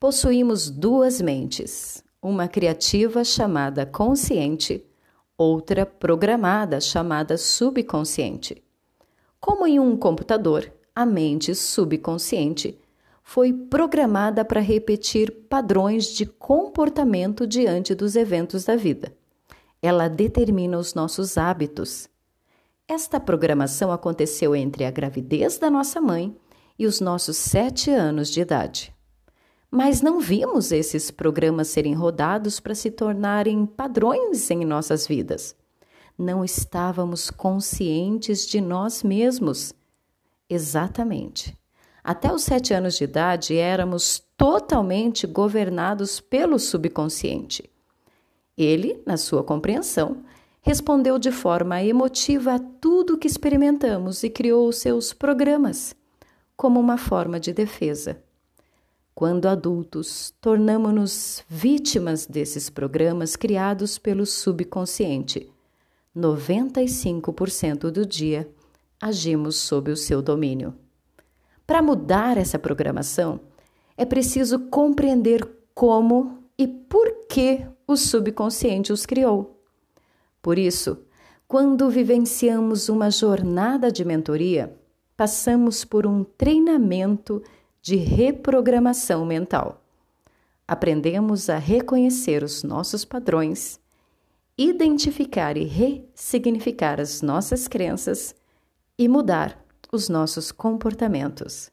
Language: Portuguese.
Possuímos duas mentes, uma criativa chamada consciente, outra programada chamada subconsciente. Como em um computador, a mente subconsciente foi programada para repetir padrões de comportamento diante dos eventos da vida. Ela determina os nossos hábitos. Esta programação aconteceu entre a gravidez da nossa mãe e os nossos sete anos de idade. Mas não vimos esses programas serem rodados para se tornarem padrões em nossas vidas. Não estávamos conscientes de nós mesmos. Exatamente. Até os sete anos de idade éramos totalmente governados pelo subconsciente. Ele, na sua compreensão, respondeu de forma emotiva a tudo que experimentamos e criou seus programas como uma forma de defesa. Quando adultos, tornamos-nos vítimas desses programas criados pelo subconsciente. 95% do dia agimos sob o seu domínio. Para mudar essa programação, é preciso compreender como e por que o subconsciente os criou. Por isso, quando vivenciamos uma jornada de mentoria, passamos por um treinamento de reprogramação mental. Aprendemos a reconhecer os nossos padrões, identificar e ressignificar as nossas crenças e mudar os nossos comportamentos.